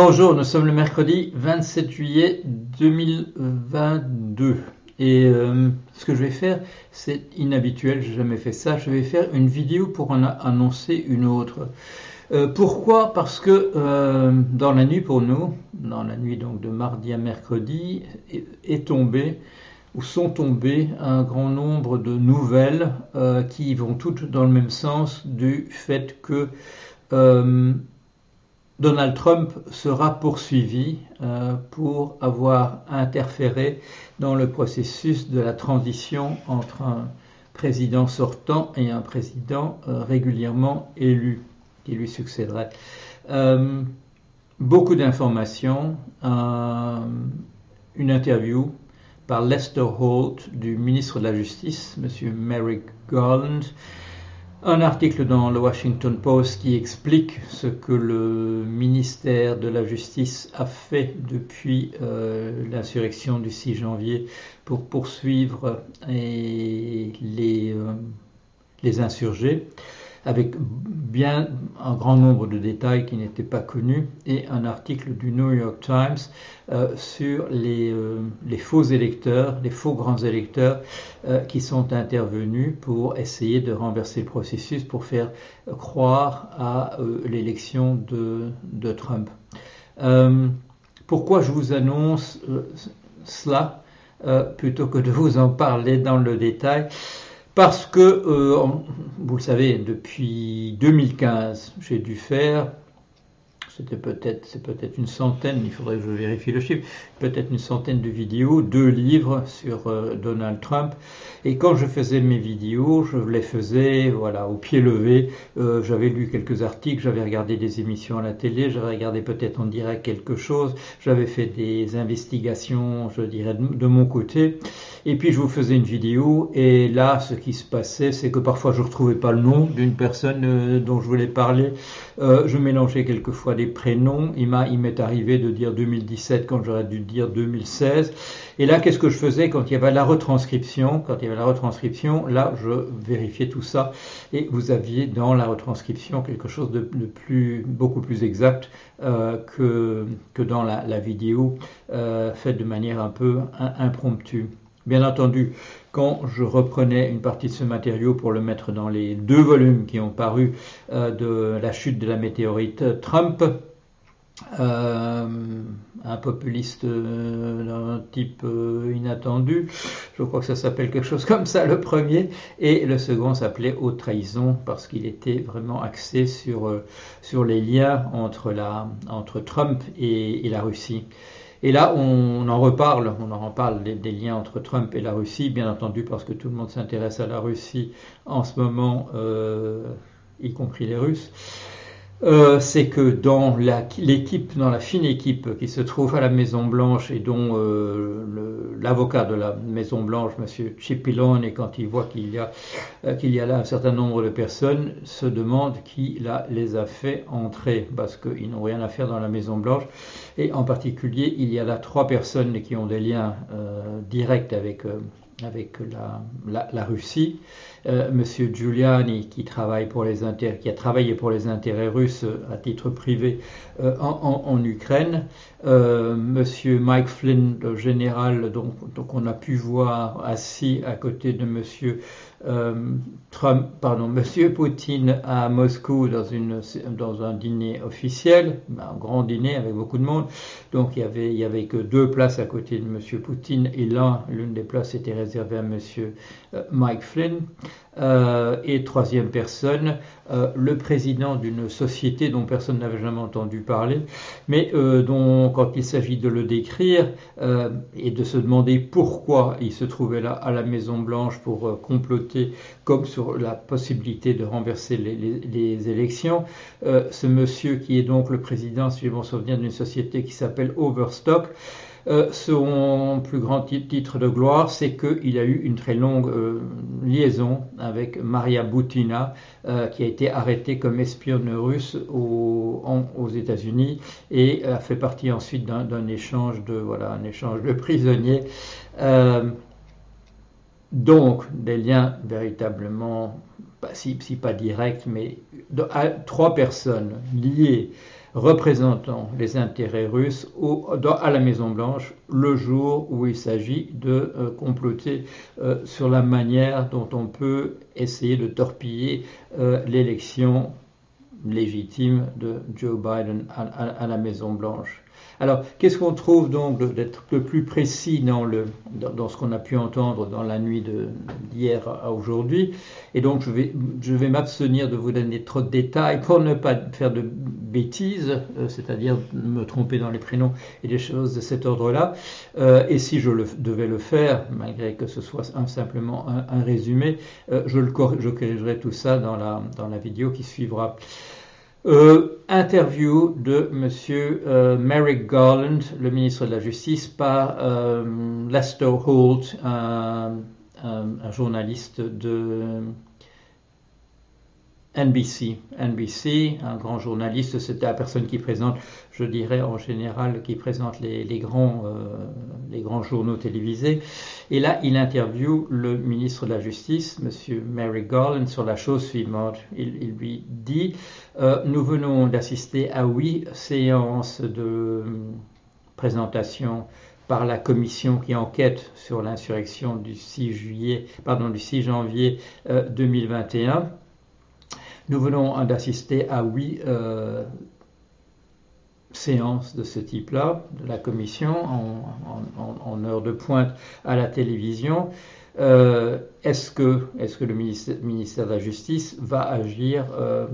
Bonjour, nous sommes le mercredi 27 juillet 2022 et euh, ce que je vais faire, c'est inhabituel, j'ai jamais fait ça, je vais faire une vidéo pour en annoncer une autre. Euh, pourquoi? Parce que euh, dans la nuit pour nous, dans la nuit donc de mardi à mercredi, est, tombé ou sont tombées un grand nombre de nouvelles qui vont toutes dans le même sens du fait que Donald Trump sera poursuivi euh, pour avoir interféré dans le processus de la transition entre un président sortant et un président euh, régulièrement élu qui lui succéderait. Euh, beaucoup d'informations, une interview par Lester Holt du ministre de la Justice, M. Merrick Garland, un article dans le Washington Post qui explique ce que le ministère de la Justice a fait depuis euh, l'insurrection du 6 janvier pour poursuivre les, euh, les insurgés avec bien un grand nombre de détails qui n'étaient pas connus, et un article du New York Times euh, sur euh, les, faux électeurs, les faux grands électeurs euh, qui sont intervenus pour essayer de renverser le processus, pour faire croire à l'élection de, de, Trump. pourquoi je vous annonce cela plutôt que de vous en parler dans le détail? Parce que, euh, vous le savez, depuis 2015, j'ai dû faire c'était peut-être, c'est peut-être une centaine, il faudrait que je vérifie le chiffre, peut-être une centaine de vidéos, deux livres sur euh, Donald Trump. Et quand je faisais mes vidéos, je les faisais, voilà, au pied levé. Euh, j'avais lu quelques articles, j'avais regardé des émissions à la télé, j'avais regardé peut-être en direct quelque chose, j'avais fait des investigations, je dirais, de, mon côté. Et puis je vous faisais une vidéo, et là, ce qui se passait, c'est que parfois je ne retrouvais pas le nom d'une personne euh, dont je voulais parler. je mélangeais quelquefois des prénoms. Il m'est arrivé de dire 2017 quand j'aurais dû dire 2016. Et là, qu'est-ce que je faisais quand il y avait la retranscription? Quand il y avait la retranscription, là, je vérifiais tout ça. Et vous aviez dans la retranscription quelque chose de, plus, beaucoup plus exact euh, que, que dans la, vidéo, euh, faite de manière un peu impromptue. Bien entendu, quand je reprenais une partie de ce matériau pour le mettre dans les deux volumes qui ont paru euh, de la chute de la météorite Trump, euh, un populiste euh, d'un type inattendu, je crois que ça s'appelle quelque chose comme ça le premier, et le second s'appelait Haute Trahison parce qu'il était vraiment axé sur, les liens entre Trump et la Russie. Et là, on en reparle, on en reparle des, liens entre Trump et la Russie, bien entendu, parce que tout le monde s'intéresse à la Russie en ce moment, euh, y compris les Russes. Euh, c'est que dans l'équipe, dans la fine équipe qui se trouve à la Maison Blanche et dont euh, l'avocat de la Maison Blanche, M. Cipollone, et quand il voit qu'il y a euh, y a là un certain nombre de personnes, se demande qui les a fait entrer parce qu'ils n'ont rien à faire dans la Maison Blanche. Et en particulier, il y a là trois personnes qui ont des liens directs avec avec la, la, Russie. Euh, Monsieur Giuliani, qui, travaille pour les qui a travaillé pour les intérêts russes à titre privé euh, en, en, Ukraine. Euh, Monsieur Mike Flynn, le général, donc, donc, on a pu voir assis à côté de Monsieur euh, Trump, pardon, Monsieur Poutine à Moscou dans, un dîner officiel, un grand dîner avec beaucoup de monde. Donc il y avait, que deux places à côté de Monsieur Poutine et l'un, l'une des places était réservée à Monsieur euh, Mike Flynn. Euh, et troisième personne, euh, le président d'une société dont personne n'avait jamais entendu parler, mais euh, dont, quand il s'agit de le décrire et de se demander pourquoi il se trouvait là à la Maison Blanche pour comploter comme sur la possibilité de renverser les, élections, ce monsieur qui est donc le président, si je m'en souviens, d'une société qui s'appelle Overstock, euh, son plus grand titre de gloire, c'est qu'il a eu une très longue euh, liaison avec Maria Boutina, euh, qui a été arrêtée comme espionne russe aux États-Unis et a fait partie ensuite d'un échange de voilà échange de prisonniers. donc des liens véritablement, si, si pas directs, mais trois personnes liées représentant les intérêts russes à la Maison Blanche le jour où il s'agit de euh, comploter euh, sur la manière dont on peut essayer de torpiller euh, l'élection légitime de Joe Biden à la Maison Blanche. Alors, qu'est-ce qu'on trouve donc d'être le plus précis dans, ce qu'on a pu entendre dans la nuit d'hier à aujourd'hui? Et donc, je vais, m'abstenir de vous donner trop de détails pour ne pas faire de bêtises, euh, c'est-à-dire me tromper dans les prénoms et des choses de cet ordre-là. Euh, et si je devais le faire, malgré que ce soit simplement un, résumé, euh, je, corrigerai tout ça dans la vidéo qui suivra. Euh, interview de Monsieur euh, Merrick Garland, le ministre de la Justice, par euh, Lester Holt, un, journaliste de NBC. NBC, un grand journaliste, c'était la personne qui présente, je dirais en général, qui présente les, grands, les grands journaux télévisés. Et là, il interviewe le ministre de la Justice, M. Merrick Garland, sur la chose suivante. Il, lui dit euh, Nous venons d'assister à huit séances de présentation par la commission qui enquête sur l'insurrection du 6 juillet, pardon, du 6 janvier 2021. Nous venons d'assister à huit euh, séance de ce type-là, de la commission, en, heure de pointe à la télévision. Euh, est-ce que, est que, le ministère, de la Justice va agir euh,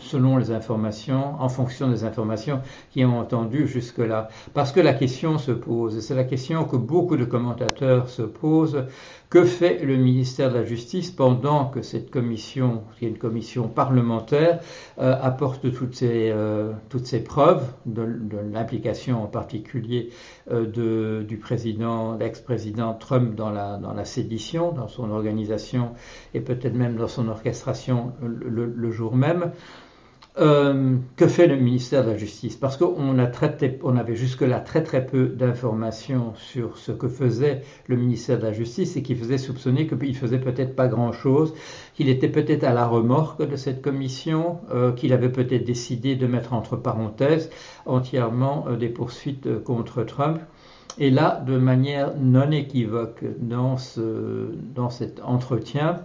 selon les informations, en fonction des informations qui ont entendu jusque-là. Parce que la question se pose, et c'est la question que beaucoup de commentateurs se posent, que fait le ministère de la Justice pendant que cette commission, qui est une commission parlementaire, euh, apporte toutes ces, euh, toutes preuves de, l'implication en particulier euh, du président, l'ex-président Trump dans la, dans la sédition, dans son organisation et peut-être même dans son orchestration le jour même? Euh, que fait le ministère de la Justice? Parce qu'on avait jusque-là très très peu d'informations sur ce que faisait le ministère de la Justice et qui faisait soupçonner qu'il faisait peut-être pas grand-chose, qu'il était peut-être à la remorque de cette commission, euh, qu'il avait peut-être décidé de mettre entre parenthèses entièrement euh, des poursuites contre Trump. Et là, de manière non équivoque dans cet entretien,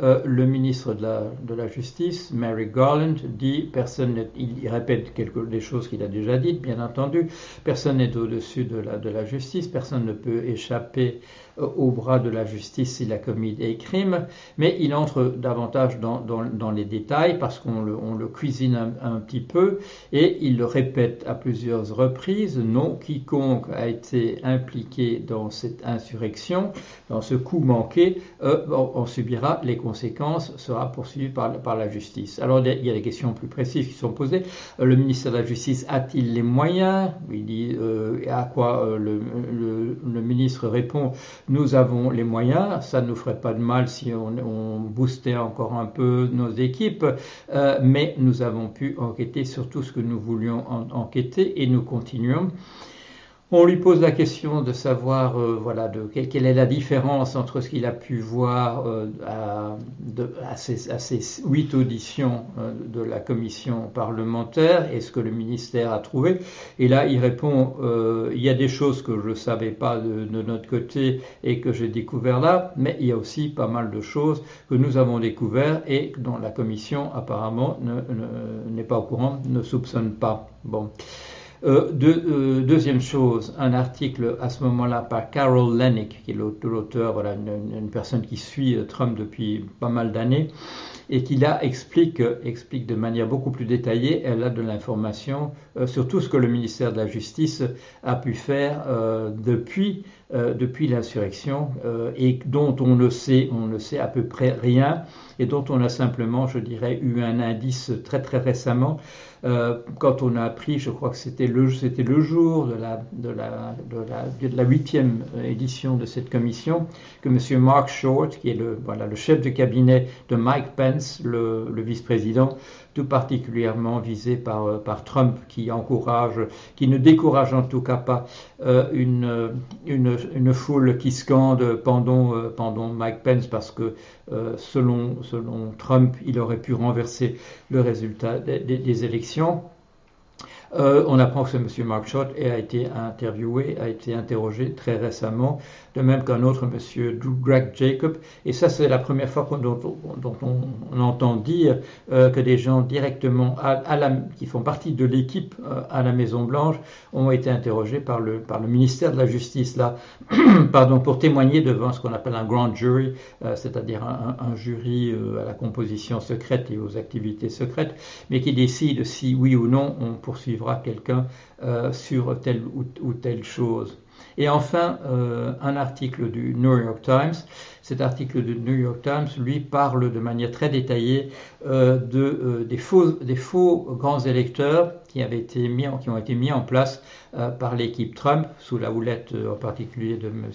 euh, le ministre de la, Justice, Mary Garland, dit, personne il répète quelque, des choses qu'il a déjà dites, bien entendu, personne n'est au-dessus de la, justice, personne ne peut échapper euh, au bras de la justice s'il a commis des crimes, mais il entre davantage dans, les détails parce qu'on le, cuisine un, un, petit peu et il le répète à plusieurs reprises, non, quiconque a été impliqué dans cette insurrection, dans ce coup manqué, euh, on, subira les conséquences, sera poursuivi par, la justice. Alors il y a des questions plus précises qui sont posées. Euh, le ministère de la Justice a-t-il les moyens? Il dit euh, à quoi euh, le, ministre répond nous avons les moyens, ça ne nous ferait pas de mal si on, boostait encore un peu nos équipes, mais nous avons pu enquêter sur tout ce que nous voulions en, enquêter et nous continuons. On lui pose la question de savoir euh, voilà, de, quelle, est la différence entre ce qu'il a pu voir euh, à, de, ces, huit auditions euh, de la commission parlementaire et ce que le ministère a trouvé. Et là, il répond il y a des choses que je ne savais pas de, de, notre côté et que j'ai découvert là, mais il y a aussi pas mal de choses que nous avons découvert et dont la commission apparemment n'est pas au courant, ne soupçonne pas. Bon. Euh, euh, deuxième chose, un article à ce moment-là par Carol Lennick, qui est l'auteur, voilà, une, personne qui suit euh, Trump depuis pas mal d'années, et qui là explique, explique de manière beaucoup plus détaillée, elle a de l'information sur tout ce que le ministère de la Justice a pu faire depuis, depuis l'insurrection, et dont on ne sait, on ne sait à peu près rien, et dont on a simplement, je dirais, eu un indice très très récemment euh, quand on a appris, je crois que c'était le, c'était le jour de la, de, la, de, la, huitième édition de cette commission, que M. Mark Short, qui est le, voilà, le chef de cabinet de Mike Pence, le, le vice-président, tout particulièrement visé par, euh, par Trump, qui encourage, qui ne décourage en tout cas pas euh, une, une, foule qui scande pendant, Mike Pence, parce que selon, Trump, il aurait pu renverser le résultat des élections Euh, on apprend que ce monsieur Mark Schott a été interviewé, a été interrogé très récemment, de même qu'un autre monsieur Greg Jacob. Et ça, c'est la première fois dont, on, entend dire euh, que des gens directement à, la, qui font partie de l'équipe euh, à la Maison Blanche ont été interrogés par le, par le ministère de la Justice là, pardon, pour témoigner devant ce qu'on appelle un grand jury, c'est-à-dire un, un, jury à la composition secrète et aux activités secrètes, mais qui décide si oui ou non on poursuit quelqu'un euh, sur telle ou, telle chose. Et enfin, euh, un article du New York Times. Cet article du New York Times, lui, parle de manière très détaillée euh, de, des, faux, des faux grands électeurs qui, avaient été mis qui ont été mis en place euh, par l'équipe Trump, sous la houlette euh, en particulier de M.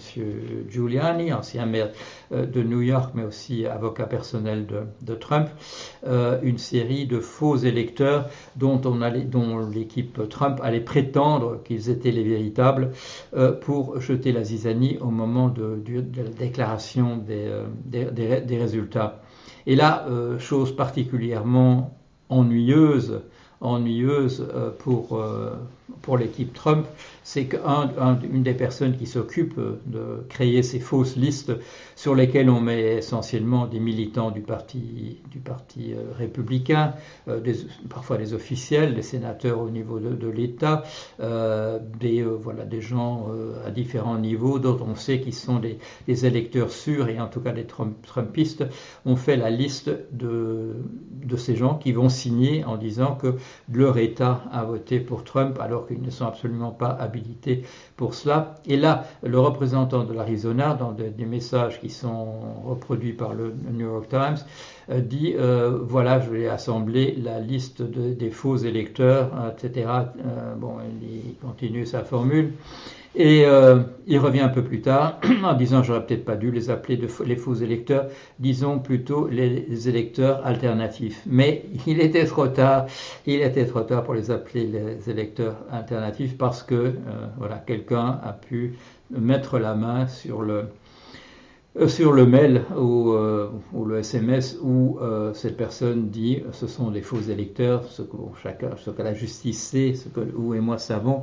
Giuliani, ancien maire euh, de New York, mais aussi avocat personnel de, Trump, une série de faux électeurs dont, dont l'équipe Trump allait prétendre qu'ils étaient les véritables pour jeter la zizanie au moment de, la déclaration des, des, résultats. Et là, chose particulièrement ennuyeuse, ennuyeuse pour, pour l'équipe Trump, c'est qu'une des personnes qui s'occupe de créer ces fausses listes sur lesquelles on met essentiellement des militants du parti, euh, républicain, euh, parfois des officiels, des sénateurs au niveau de, l'État, euh, des, gens à différents niveaux, dont on sait qu'ils sont des, électeurs sûrs et en tout cas des Trumpistes, ont fait la liste de, ces gens qui vont signer en disant que leur État a voté pour Trump qu'ils ne sont absolument pas habilités pour cela. Et là, le représentant de l'Arizona, dans des, messages qui sont reproduits par le New York Times, euh, dit euh, voilà, je vais assembler la liste des faux électeurs, etc. Euh, bon, il continue sa formule. Et euh, il revient un peu plus tard en disant j'aurais peut-être pas dû les appeler les faux électeurs, disons plutôt les électeurs alternatifs. Mais il était trop tard, il était trop tard pour les appeler les électeurs alternatifs parce que euh, voilà quelqu'un a pu mettre la main sur le sur le mail ou, euh, le SMS où euh, cette personne dit ce sont des faux électeurs, ce que, chacun, ce que la justice sait, ce que vous et moi savons,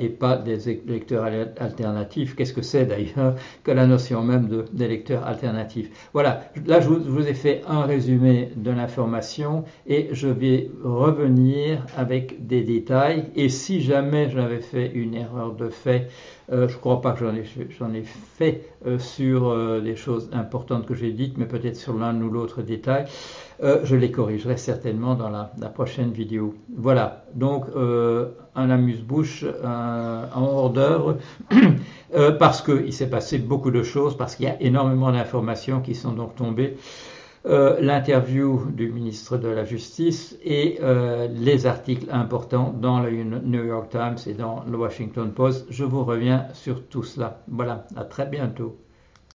et pas des électeurs alternatifs. Qu'est-ce que c'est d'ailleurs que la notion même d'électeurs alternatifs? Voilà, là je vous, ai fait un résumé de l'information et je vais revenir avec des détails. Et si jamais j'avais fait une erreur de fait, euh, je ne crois pas que j'en ai, fait euh, sur euh, les choses importantes que j'ai dites, mais peut-être sur l'un ou l'autre détail. je les corrigerai certainement dans la, prochaine vidéo. Voilà, donc un amuse-bouche en hors d'œuvre, parce qu'il s'est passé beaucoup de choses, parce qu'il y a énormément d'informations qui sont donc tombées euh, l'interview du ministre de la Justice et euh, les articles importants dans le New York Times et dans le Washington Post. Je vous reviens sur tout cela. Voilà, à très bientôt.